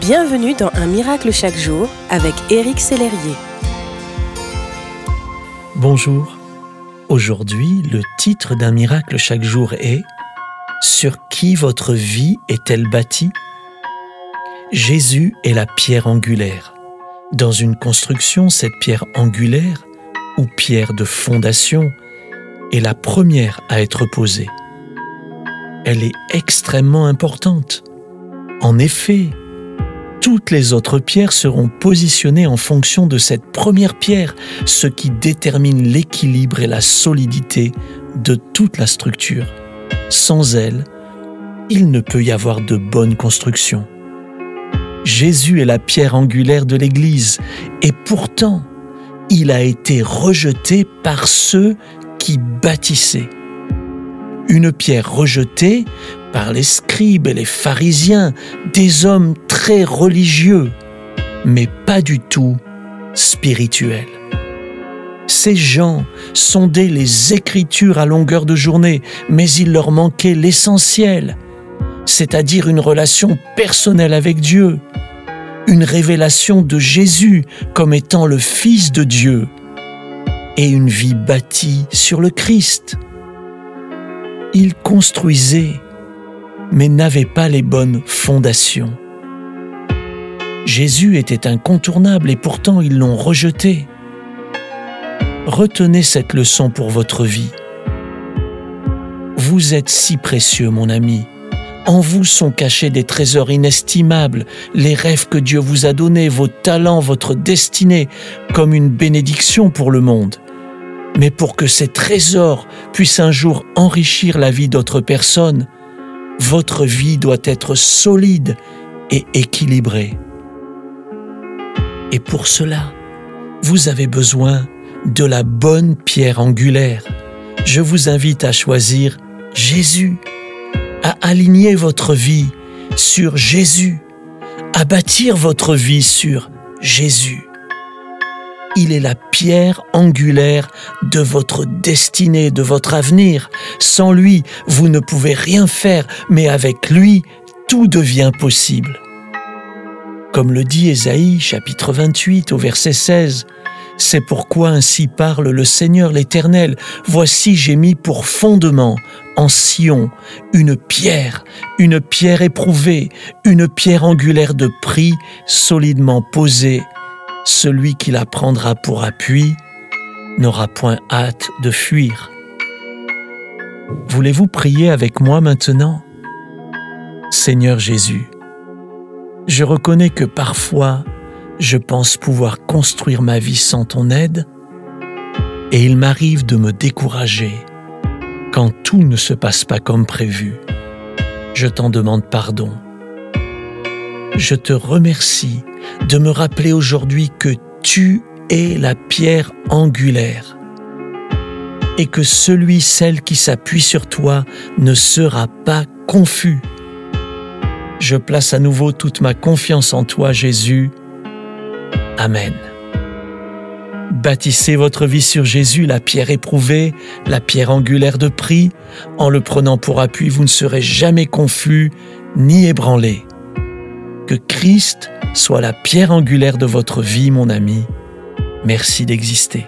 Bienvenue dans Un miracle chaque jour avec Éric Sellerier. Bonjour. Aujourd'hui, le titre d'un miracle chaque jour est Sur qui votre vie est-elle bâtie? Jésus est la pierre angulaire. Dans une construction, cette pierre angulaire, ou pierre de fondation, est la première à être posée. Elle est extrêmement importante. En effet, toutes les autres pierres seront positionnées en fonction de cette première pierre, ce qui détermine l'équilibre et la solidité de toute la structure. Sans elle, il ne peut y avoir de bonne construction. Jésus est la pierre angulaire de l'Église et pourtant, il a été rejeté par ceux qui bâtissaient. Une pierre rejetée par les scribes et les pharisiens, des hommes très religieux, mais pas du tout spirituels. Ces gens sondaient les Écritures à longueur de journée, mais il leur manquait l'essentiel, c'est-à-dire une relation personnelle avec Dieu, une révélation de Jésus comme étant le Fils de Dieu, et une vie bâtie sur le Christ. Ils construisaient mais n'avait pas les bonnes fondations. Jésus était incontournable et pourtant ils l'ont rejeté. Retenez cette leçon pour votre vie. Vous êtes si précieux, mon ami. En vous sont cachés des trésors inestimables, les rêves que Dieu vous a donnés, vos talents, votre destinée, comme une bénédiction pour le monde. Mais pour que ces trésors puissent un jour enrichir la vie d'autres personnes, votre vie doit être solide et équilibrée. Et pour cela, vous avez besoin de la bonne pierre angulaire. Je vous invite à choisir Jésus, à aligner votre vie sur Jésus, à bâtir votre vie sur Jésus il est la pierre angulaire de votre destinée, de votre avenir. Sans lui, vous ne pouvez rien faire, mais avec lui, tout devient possible. Comme le dit Ésaïe chapitre 28 au verset 16, c'est pourquoi ainsi parle le Seigneur l'Éternel. Voici j'ai mis pour fondement en Sion une pierre, une pierre éprouvée, une pierre angulaire de prix solidement posée celui qui la prendra pour appui n'aura point hâte de fuir. Voulez-vous prier avec moi maintenant? Seigneur Jésus, je reconnais que parfois je pense pouvoir construire ma vie sans ton aide et il m'arrive de me décourager quand tout ne se passe pas comme prévu. Je t'en demande pardon. Je te remercie de me rappeler aujourd'hui que tu es la pierre angulaire et que celui, celle qui s'appuie sur toi ne sera pas confus. Je place à nouveau toute ma confiance en toi, Jésus. Amen. Bâtissez votre vie sur Jésus, la pierre éprouvée, la pierre angulaire de prix. En le prenant pour appui, vous ne serez jamais confus ni ébranlé. Que Christ soit la pierre angulaire de votre vie, mon ami. Merci d'exister.